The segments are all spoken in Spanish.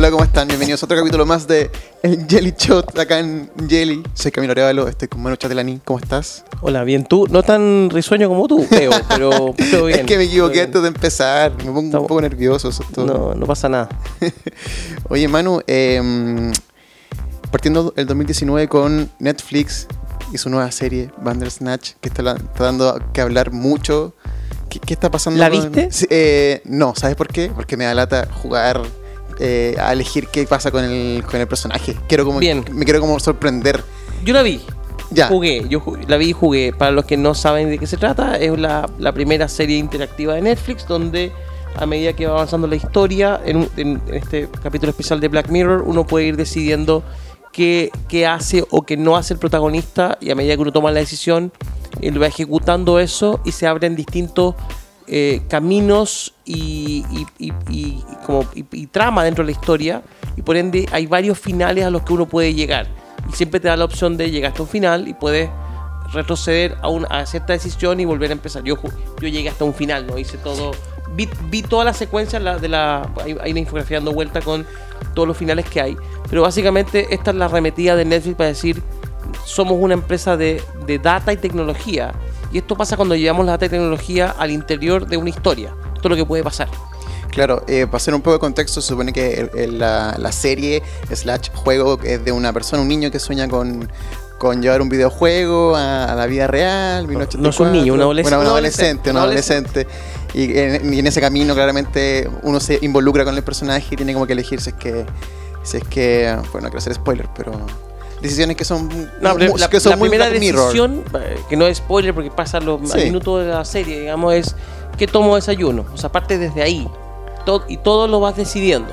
Hola, ¿cómo están? Bienvenidos a otro capítulo más de El Jelly Shot acá en Jelly. Soy Camilo Arevalo, estoy con Manu Chatelani. ¿Cómo estás? Hola, bien tú. No tan risueño como tú, pero, pero bien. es que me equivoqué antes de empezar. Me pongo Estamos- un poco nervioso. Eso es todo. bien. No, no pasa nada. Oye, Manu, eh, partiendo el 2019 con Netflix y su nueva serie, Bandersnatch, que está, dando que hablar mucho. ¿Qué, qué está pasando? ¿La con- viste? Eh, no, ¿sabes por qué? Porque me da lata jugar eh, a elegir qué pasa con el, con el personaje. Quiero como, Bien. Me quiero como sorprender. Yo la vi. Ya. Jugué, yo la vi y jugué. Para los que no saben de qué se trata, es la, la primera serie interactiva de Netflix donde a medida que va avanzando la historia, en, un- en- en este capítulo especial de Black Mirror, uno puede ir decidiendo qué, qué hace o qué no hace el protagonista y a medida que uno toma la decisión, él va ejecutando eso y se abren distintos eh, caminos y, como, trama dentro de la historia y por ende hay varios finales a los que uno puede llegar y siempre te da la opción de llegar hasta un final y puedes retroceder a, una, a cierta decisión y volver a empezar. Yo, yo llegué hasta un final, no hice todo. Vi, vi toda la secuencia de la. Hay, hay infografía dando vuelta con todos los finales que hay. Pero básicamente esta es la arremetida de Netflix para decir: somos una empresa de, de data y tecnología. Y esto pasa cuando llevamos la tecnología al interior de una historia. Esto es lo que puede pasar. Claro, eh, para hacer un poco de contexto, se supone que el- el- la, la serie slash juego es de una persona, un niño que sueña con, con llevar un videojuego a, a la vida real. No, no es un niño, un adolescente. Bueno, un adolescente, un adolescente. Y en, y en ese camino claramente uno se involucra con el personaje y tiene como que elegir si es que, si es que, bueno, no quiero hacer spoiler, pero decisiones que son, No, pero mu- la, que son la muy primera Mirror. decisión, eh, que no es spoiler porque pasa los Sí. minutos de la serie, digamos, es que tomo desayuno. O sea, parte desde ahí. Todo, y todo lo vas decidiendo.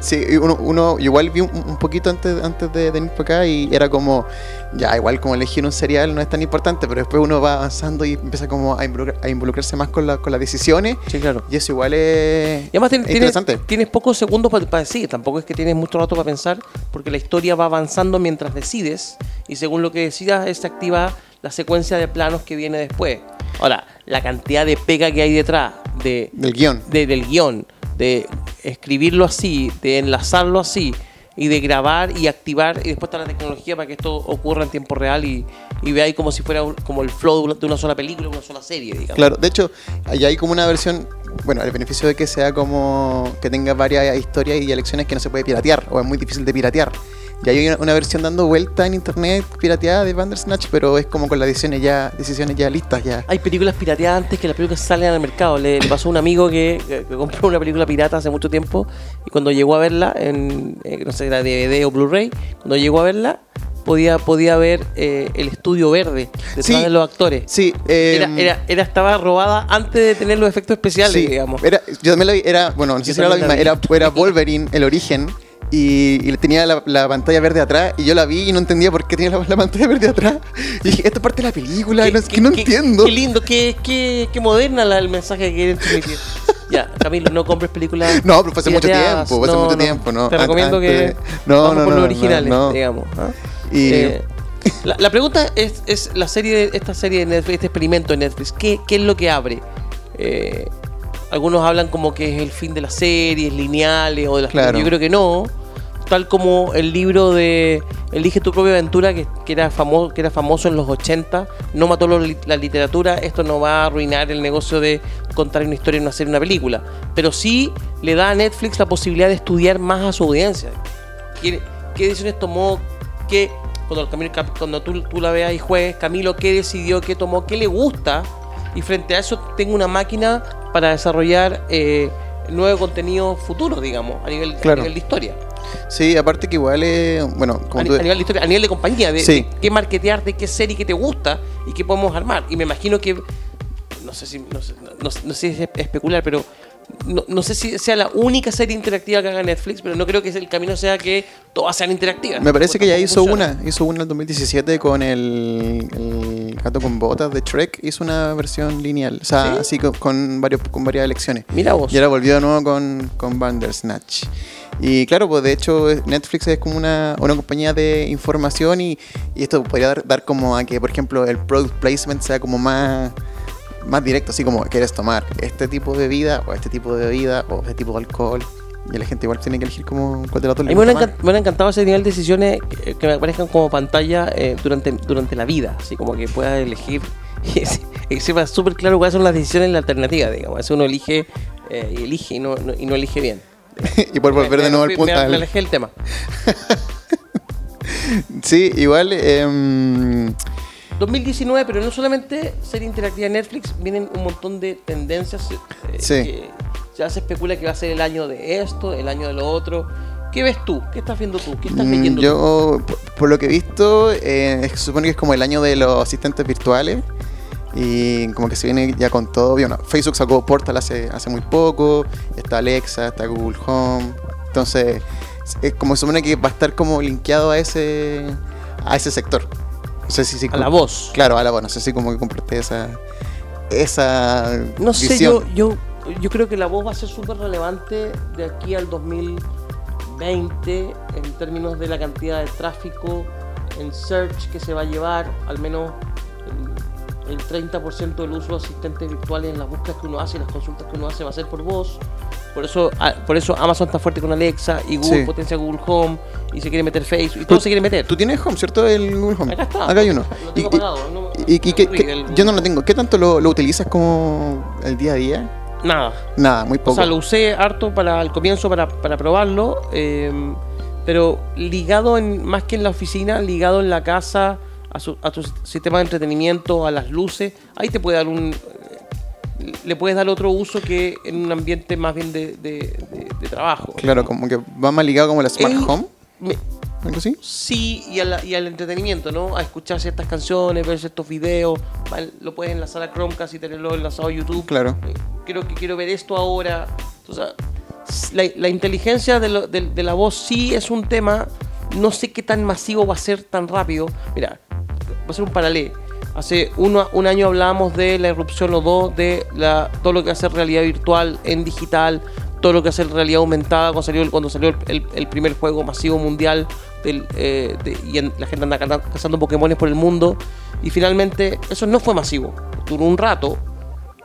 Sí, uno, uno igual vi un, un poquito antes, antes de venir para acá y era como, ya, igual como elegir un cereal no es tan importante, pero después uno va avanzando y empieza como a, involucrar- a involucrarse más con, la- con las decisiones Sí, claro. y eso igual es, Y además tien- es tienes, interesante. tienes pocos segundos para, para decir, tampoco es que tienes mucho rato para pensar, porque la historia va avanzando mientras decides, y según lo que decidas, se activa la secuencia de planos que viene después. Ahora, la cantidad de pega que hay detrás de, Del guion. de- del guion, de escribirlo así, de enlazarlo así, y de grabar y activar, y después está la tecnología para que esto ocurra en tiempo real y, y veáis como si fuera un- como el flow de una- sola película, una sola serie, digamos. Claro, de hecho, allá hay como una versión, bueno, el beneficio de que sea como que tenga varias historias y elecciones que no se puede piratear o es muy difícil de piratear. Y hay una, versión dando vuelta en internet pirateada de Bandersnatch, pero es como con las decisiones ya, decisiones ya listas ya. Hay películas pirateadas antes que las películas salen al mercado. Le, pasó a un amigo que, que- que compró una película pirata hace mucho tiempo y cuando llegó a verla en, eh, no sé, era DVD o Blu-ray, cuando llegó a verla podía, podía ver eh, el estudio verde detrás Sí. de los actores. Sí, eh, Era, era, era- estaba robada antes de tener los efectos especiales, Sí, digamos. Era, yo también la vi, era, bueno, no sé si era la misma, vi. era, era Wolverine, el origen, y, y tenía la, la pantalla verde atrás, y yo la vi y no entendía por qué tenía la, la pantalla verde atrás. Y dije, esto es parte de la película, no, que no qué- entiendo. Qué lindo, qué, qué, qué moderna la- el mensaje que quieren transmitir. ya, Camilo, no compres películas. No, pero fue hace mucho tiempo, fue hace mucho tiempo, ¿no? Te recomiendo que no, no, por no, los no, originales, no. digamos. ¿ah? Y- Eh, la, la pregunta es, es la serie de, esta serie de Netflix, este experimento de Netflix, ¿qué, qué es lo que abre? Eh, algunos hablan como que es el fin de las series lineales o de las Claro. Yo creo que no. Tal como el libro de Elige tu propia aventura, que, que era, famoso, que era famoso en los 80, no mató lo la literatura, esto no va a arruinar el negocio de contar una historia y no hacer una película. Pero sí le da a Netflix la posibilidad de estudiar más a su audiencia. ¿Qué, qué decisiones tomó? ¿Qué, cuando, Camilo- cuando tú, tú la veas y juegues, Camilo, qué decidió, qué tomó, qué le gusta? Y frente a eso tengo una máquina para desarrollar eh, nuevo contenido futuro, digamos, a nivel, a Claro. nivel de historia. Sí, aparte que igual es, bueno, como A, tú, a nivel de historia, a nivel de compañía, de, Sí. de qué marketear, de qué serie que te gusta y qué podemos armar. Y me imagino que, no sé si, no sé, no- no sé si es especular, pero no, no sé si sea la única serie interactiva que haga Netflix, pero no creo que el camino sea que todas sean interactivas. me parece que ya hizo funciona. una, hizo una en el 2017 con el, el gato con botas de Trek, hizo una versión lineal, o sea, ¿Sí? así con, con varios, con varias elecciones. Mira vos. Y ahora volvió de nuevo con, con Bandersnatch. Y claro, pues de hecho Netflix es como una, una compañía de información y, y esto podría dar, dar como a que, por ejemplo, el product placement sea como más, más directo, así como quieres tomar este tipo de bebida o este tipo de bebida o este tipo de alcohol. Y la gente igual tiene que elegir como cuál de las dos A le mí me encan- me encantado ese nivel de decisiones que, que me aparezcan como pantalla eh, durante, durante la vida, así como que puedas elegir y se- y que sepa súper claro cuáles son las decisiones en la alternativa, digamos. A veces uno elige eh, y elige y no, no- y no elige bien. y por volver de nuevo al punto. Me, me al- alejé del tema. Sí, igual. em, 2019, pero no solamente serie interactiva de Netflix, vienen un montón de tendencias eh, Sí. que ya se especula que va a ser el año de esto, el año de lo otro. ¿Qué ves tú? ¿Qué estás viendo tú? ¿Qué estás Mm, leyendo tú? Yo, por, por lo que he visto, eh, se supone que es como el año de los asistentes virtuales. Y como que se viene ya con todo. Bueno, Facebook sacó Portal hace, hace muy poco. Está Alexa, está Google Home. Entonces, es como se supone que va a estar como linkeado a ese a ese sector. No sé si, si A la voz. Claro, a la voz. No sé si como que compartí esa esa No sé, visión. yo, yo, yo creo que la voz va a ser súper relevante de aquí al 2020 en términos de la cantidad de tráfico en search que se va a llevar, al menos el, el 30% del uso de asistentes virtuales en las búsquedas que uno hace y las consultas que uno hace va a ser por voz. Por eso, por eso Amazon está fuerte con Alexa y Google Sí. potencia Google Home y se quiere meter Facebook y todo se quiere meter. Tú tienes Home, ¿cierto? El Google Home. Acá está. Acá hay uno. Lo Y- no- no yo no lo tengo. ¿Qué tanto lo, lo utilizas como el día a día? Nada. Nada, muy poco. O sea, lo usé harto para el comienzo para, para probarlo, eh, pero ligado en, más que en la oficina, ligado en la casa, a, su- a tu sistema de entretenimiento, a las luces, ahí te puede dar un... eh, Le puedes dar otro uso que en un ambiente más bien de, de- de- de trabajo. Claro, como que va más ligado como la Smart El- Home, me- algo así. sí, y, a la- y al entretenimiento, ¿no? A escuchar ciertas canciones, ver ciertos videos, lo puedes enlazar a Chromecast y tenerlo enlazado a YouTube. Claro. Eh, creo que quiero ver esto ahora. O sea, s- la, la inteligencia de, lo- de- de la voz sí es un tema. No sé qué tan masivo va a ser tan rápido. Mira, a ser un paralelo. Hace uno- un año hablábamos de la irrupción o dos de la, todo lo que hace realidad virtual en digital, todo lo que hace realidad aumentada cuando salió, cuando salió el, el- primer juego masivo mundial del, eh, de- y la gente anda cazando Pokémones por el mundo. Y finalmente eso no fue masivo. Duró un rato,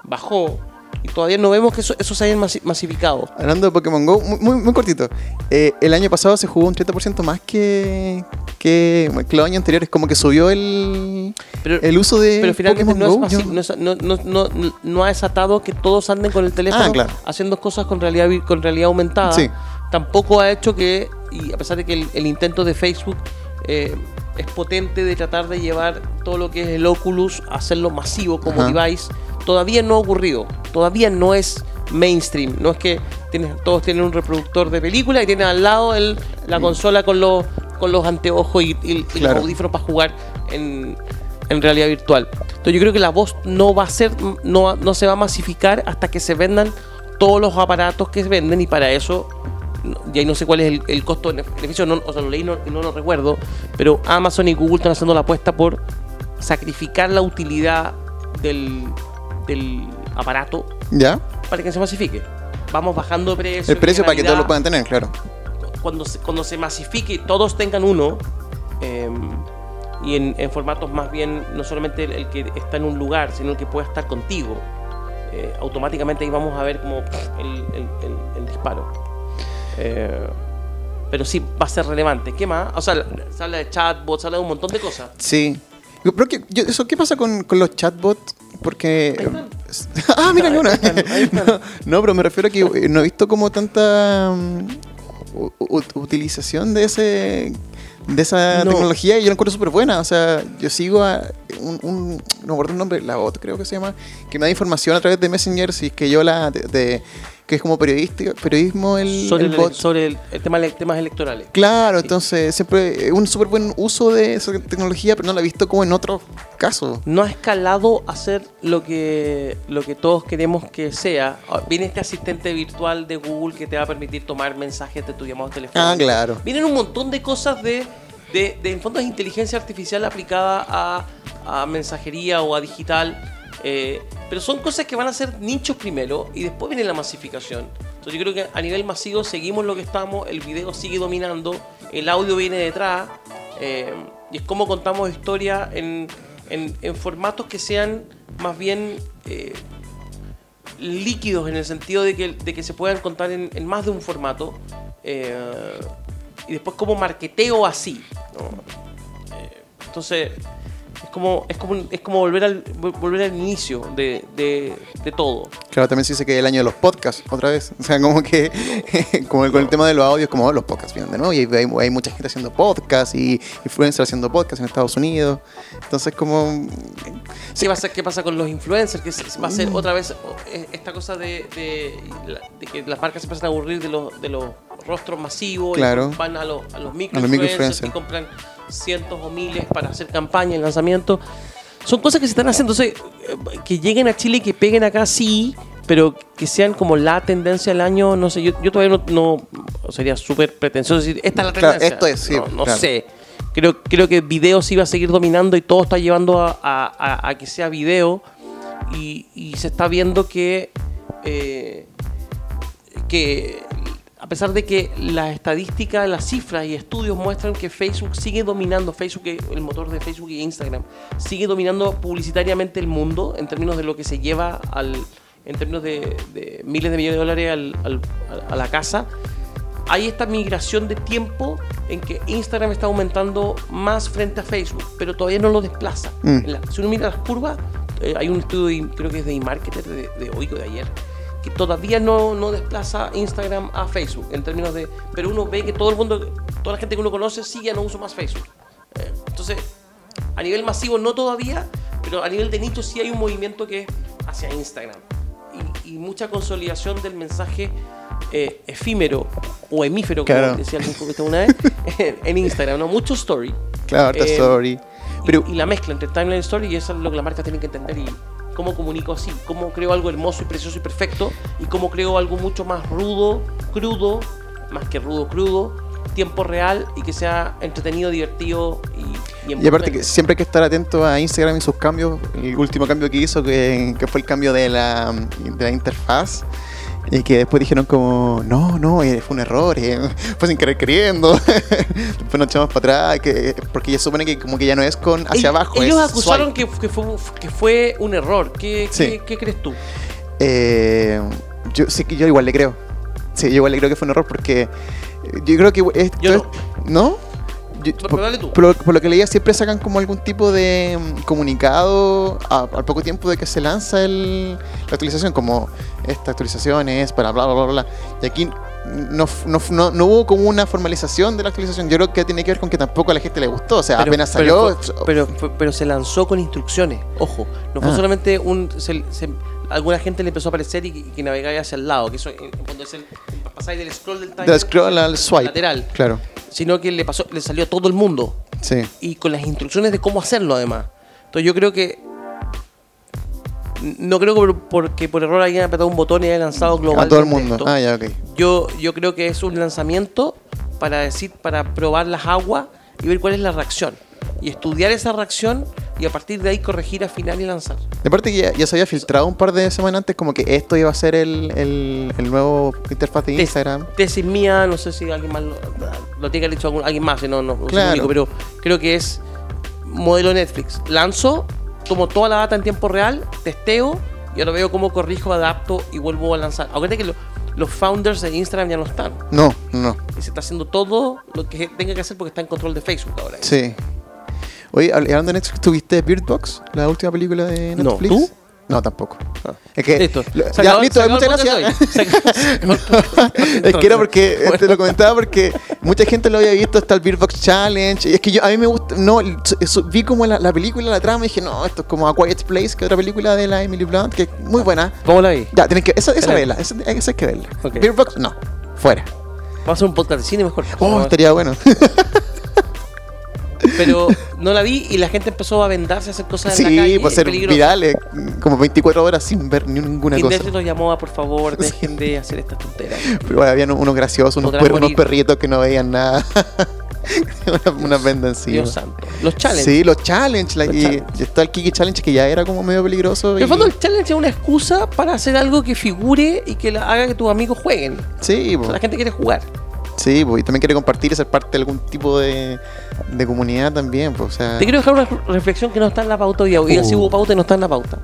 bajó y todavía no vemos que eso, eso se haya masi- masificado. Hablando de Pokémon Go, muy, muy, muy cortito. Eh, el año pasado se jugó un 30% más que, que, que los años anteriores. Como que subió el, Pero, el uso de pero finalmente Pokémon no, Go. no, es- no- no- no- no ha desatado que todos anden con el teléfono Ah, claro. haciendo cosas con realidad, vi- con realidad aumentada. Sí. Tampoco ha hecho que, y a pesar de que el, el intento de Facebook eh, es potente de tratar de llevar todo lo que es el Oculus a hacerlo masivo como Ajá. device, todavía no ha ocurrido. Todavía no es mainstream. No es que tienes, todos tienen un reproductor de película y tienen al lado el- la consola con los, con los anteojos y, y- y Claro. los audífonos para jugar en, en realidad virtual. Entonces yo creo que la voz no va a ser, no, no se va a masificar hasta que se vendan todos los aparatos que se venden y para eso, no- y ahí no sé cuál es el, el costo beneficio, no, o sea, lo leí no- y no lo recuerdo, pero Amazon y Google están haciendo la apuesta por sacrificar la utilidad del, del aparato ¿Ya? para que se masifique. Vamos bajando precios. El precio para que todos lo puedan tener, claro. cuando se, cuando se masifique todos tengan uno, eh, y en, en formatos más bien, no solamente el, el que está en un lugar, sino el que pueda estar contigo, eh, automáticamente ahí vamos a ver como el, el- el- el disparo. Eh, pero sí, va a ser relevante. ¿Qué más? O sea, se habla de chatbots, se habla de un montón de cosas. Sí. Pero que, yo- eso, ¿qué pasa con, con los chatbots? Porque. Ahí están. ah, mira, hay una. Ahí están, ahí están. no, no, pero me refiero a que eh, no he visto como tanta mm, utilización de ese de esa No. tecnología y yo la encuentro súper buena. O sea, yo sigo a un, un- no me acuerdo el nombre, la bot creo que se llama, que me da información a través de Messenger si es que yo la de, de- que es como periodístico, periodismo el, sobre el el, sobre el, el tema, temas electorales. Claro, entonces siempre es un súper buen uso de esa tecnología, pero no la he visto como en otros casos. no ha escalado a ser lo que, lo que todos queremos que sea. Ah, Viene este asistente virtual de Google que te va a permitir tomar mensajes de tu llamado telefónico. Ah, claro. Vienen un montón de cosas de, de, de en fondo es inteligencia artificial aplicada a, a mensajería o a digital. eh, pero son cosas que van a ser nichos primero y después viene la masificación. Entonces yo creo que a nivel masivo seguimos lo que estamos, el video sigue dominando, el audio viene detrás eh, y es como contamos historia en, en- en formatos que sean más bien eh, líquidos en el sentido de que, de que se puedan contar en, más de un formato. eh, y después como marketeo así. entonces, es como, es como, es como volver, al, vol- volver al inicio de, de, de todo. Claro, también se dice que el año de los podcasts, otra vez. O sea, como que como con el tema de los audios, como oh, los podcasts vienen de nuevo. Y hay, mucha gente haciendo podcasts y influencers haciendo podcasts en Estados Unidos. Entonces, como. ¿Qué pasa, ¿Qué pasa con los influencers? Que va a ser otra vez eh, esta cosa de, de, que las marcas se empiezan a aburrir de los, de los rostros masivos. y van a los, a los A micro microinfluencers. que compran cientos o miles para hacer campaña, lanzamiento. Son cosas que se están haciendo. Entonces, eh, que lleguen a Chile y que peguen acá, sí, pero que sean como la tendencia del año, no sé, yo, yo todavía no, no- sería súper pretencioso decir, esta es la Claro, tendencia. esto es, sí, No, no claro. sé. Creo, creo que video sí va a seguir dominando y todo está llevando a, a- que sea video y, y se está viendo que, eh, que pesar de que las estadísticas, las cifras y estudios muestran que Facebook sigue dominando, Facebook, el motor de Facebook y Instagram, sigue dominando publicitariamente el mundo en términos de lo que se lleva al, en términos de, de miles de millones de dólares al- al- a la casa, hay esta migración de tiempo en que Instagram está aumentando más frente a Facebook, pero todavía no lo desplaza. Mm. La- si uno mira las curvas, eh, hay un estudio, de- creo que es de eMarketer de, de hoy o de ayer, que todavía no, no desplaza Instagram a Facebook en términos de... Pero uno ve que todo el mundo, toda la gente que uno conoce, sí ya no usa más Facebook. Eh, entonces, a nivel masivo no todavía, pero a nivel de nicho sí hay un movimiento que es hacia Instagram. Y, y mucha consolidación del mensaje eh, efímero o hemífero, como Claro. decía algún una vez, en Instagram, ¿no? Mucho story. Claro, Eh, story. Pero, y, la mezcla entre timeline y story, y eso es lo que la marca tiene que entender. Y cómo comunico así, cómo creo algo hermoso y precioso y perfecto, y cómo creo algo mucho más rudo, crudo, más que rudo, crudo, tiempo real y que sea entretenido, divertido y, y y aparte que siempre hay que estar atento a Instagram y sus cambios. El último cambio que hizo, que, que fue el cambio de la, de la interfaz. Y que después dijeron como, no, no, eh, fue un error, eh, fue sin querer queriendo. después nos echamos para atrás, que, porque ya supone que como que ya no es con hacia Ellos- abajo. Ellos es acusaron que, que fue, que fue un error. ¿Qué, Sí. qué, qué crees tú? Eh, yo sí que yo igual le creo. Sí, yo igual le creo que fue un error porque eh, yo creo que Yo es- ¿no? Yo- Pero por, por lo, por lo que leía siempre sacan como algún tipo de mm, comunicado a- al poco tiempo de que se lanza el, la actualización, como esta actualización es para bla bla bla bla. Y aquí no, no, no, no hubo como una formalización de la actualización. Yo creo que tiene que ver con que tampoco a la gente le gustó. O sea, apenas salió. Pero, pero, pero se lanzó con instrucciones. Ojo, no fue Ah. solamente un. se- se- alguna gente le empezó a aparecer y, y que navegáis hacia el lado, que eso eh, cuando es el, pasáis del scroll del timer del scroll al swipe. lateral, Claro, sino que le pasó, le salió a todo el mundo sí. y con las instrucciones de cómo hacerlo además. Entonces yo creo que no creo que por, porque por error hayan apretado un botón y hayan lanzado global. A todo el mundo. Ah, ya, ok. Yo, yo creo que es un lanzamiento para decir, para probar las aguas y ver cuál es la reacción. Y estudiar esa reacción y a partir de ahí corregir, afinar y lanzar. De parte que ya, ya se había filtrado un par de semanas antes como que esto iba a ser el, el, el nuevo interfaz de Instagram. Tesis mía, no sé si alguien más lo, lo tiene que haber algún- alguien más, si no, no, no Claro. único, pero creo que es modelo Netflix. Lanzo, tomo toda la data en tiempo real, testeo y ahora veo cómo corrijo, adapto y vuelvo a lanzar. Acuérdate que lo- los founders de Instagram ya no están. No, no. Y se está haciendo todo lo que tenga que hacer porque está en control de Facebook ahora. Sí. Oye, hab- hablando de Netflix, ¿tuviste Bird Box? La última película de No, Netflix. ¿tú? No, tampoco. Ah. Es que. Listo. lo- ya, acabó- listo, muchas gracias. es que era porque bueno. te lo comentaba porque mucha gente lo había visto hasta el Beer Box Challenge y es que yo a mí me gusta no eso- vi como la, la película la trama y dije no esto es como A Quiet Place que es otra película de la Emily Blunt que es muy buena ¿Cómo la vi? ya tienes que esa, esa verla esa, esa hay que verla Ok. Beer Box no fuera Vamos a hacer un podcast de cine mejor. oh estaría bueno Pero no la vi y la gente empezó a vendarse, a hacer cosas en la sí calle. pues ser peligroso. virales como 24 horas sin ver ni ninguna Y cosa los llamó a, por favor, dejen de hacer estas tonteras. pero bueno, habían unos graciosos unos, puer- unos perritos que no veían nada una, una venda encima Dios santo. Los challenges. Sí, los challenge. la- Los y, challenge. y está el Kiki Challenge que ya era como medio peligroso. En el fondo, el challenge es una excusa para hacer algo que figure y que la- haga que tus amigos jueguen. Sí, O sea, la gente quiere jugar. sí, y también quiere compartir y ser parte de algún tipo de, de comunidad también. o sea, Te quiero dejar una reflexión que no está en la pauta hoy. Hoy Uh. sí hubo pauta y no está en la pauta.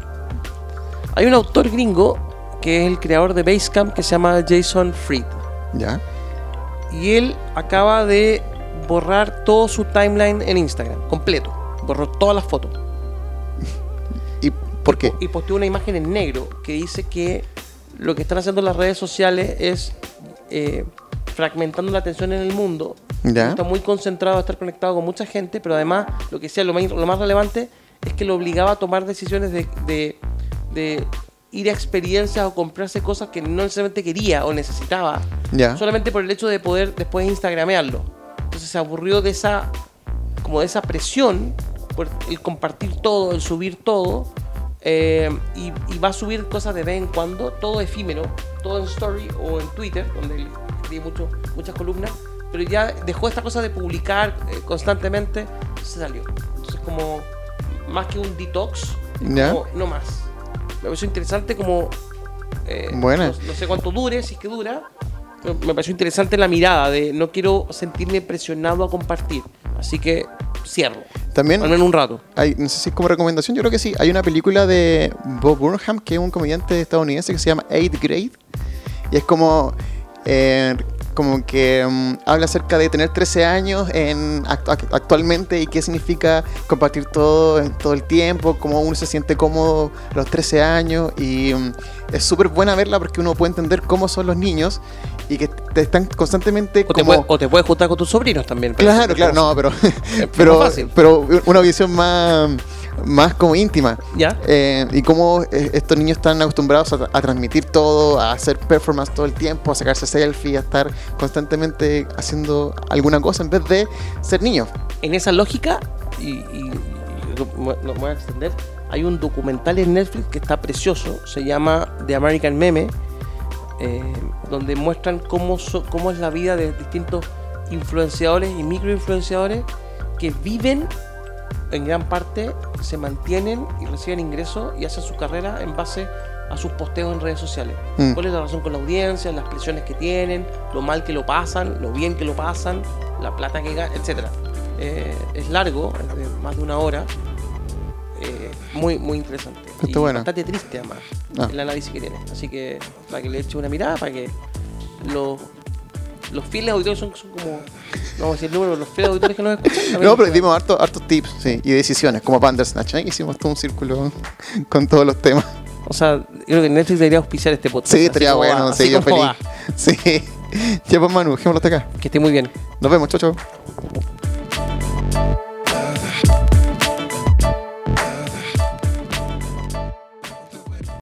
Hay un autor gringo que es el creador de Basecamp, que se llama Jason Fried. ¿Ya? Y él acaba de borrar todo su timeline en Instagram, completo. Borró todas las fotos. ¿Y por qué? Y posteó una imagen en negro que dice que lo que están haciendo las redes sociales es eh, fragmentando la atención en el mundo. ¿Ya? Está muy concentrado a estar conectado con mucha gente, pero además lo que sea lo más, lo más relevante es que lo obligaba a tomar decisiones de, de- de ir a experiencias o comprarse cosas que no necesariamente quería o necesitaba, ¿Ya? solamente por el hecho de poder después instagramearlo. Entonces se aburrió de esa, como de esa presión por el compartir todo, el subir todo, eh, y, y va a subir cosas de vez en cuando, todo efímero, todo en story o en Twitter, donde él escribe mucho, muchas columnas, pero ya dejó esta cosa de publicar eh, constantemente, se salió. Entonces como más que un detox, es Ya. como, no más. Me pareció interesante como... eh, Buena. No, no sé cuánto dure, si es que dura, pero me pareció interesante la mirada de no quiero sentirme presionado a compartir. Así que cierro. También menos un rato. hay, no sé si es como recomendación, yo creo que sí. Hay una película de Bob Burnham, que es un comediante estadounidense que se llama Eighth Grade. Y es como, eh, como que mm, habla acerca de tener 13 años en, act- act- actualmente y qué significa compartir todo en todo el tiempo, cómo uno se siente cómodo a los 13 años. Y mm, es súper buena verla porque uno puede entender cómo son los niños y que te están constantemente O te, puedes, o te puedes juntar con tus sobrinos también. Claro, claro, no, pero, pero, pero una visión más, más como íntima. ¿Ya? Eh, y cómo eh, estos niños están acostumbrados a, a transmitir todo, a hacer performance todo el tiempo, a sacarse selfie, a estar constantemente haciendo alguna cosa en vez de ser niños. En esa lógica, y, y- y lo, lo voy a extender, hay un documental en Netflix que está precioso, se llama The American Meme, eh, donde muestran cómo, so- cómo es la vida de distintos influenciadores y microinfluenciadores que viven en gran parte, se mantienen y reciben ingresos y hacen su carrera en base a sus posteos en redes sociales. Mm. ¿Cuál es la razón con la audiencia, las presiones que tienen, lo mal que lo pasan, lo bien que lo pasan, la plata que ganan, etcétera? Eh, es largo, es de más de una hora. eh, muy, muy interesante. Está y bueno. bastante triste además Ah. el análisis que tiene. Así que para que le eche una mirada, para que los, los fieles auditores son, son como, vamos a decir el número, pero los fieles auditores que nos escuchan. No, pero dimos hartos hartos tips sí, y decisiones, como Bandersnatch. ¿eh? Hicimos todo un círculo con todos los temas. O sea, yo creo que Netflix debería auspiciar este podcast. Sí, estaría bueno, va, sí, yo feliz. va. Sí. Ya pues Manu, dejémoslo hasta acá. Que esté muy bien. Nos vemos, chau, chau.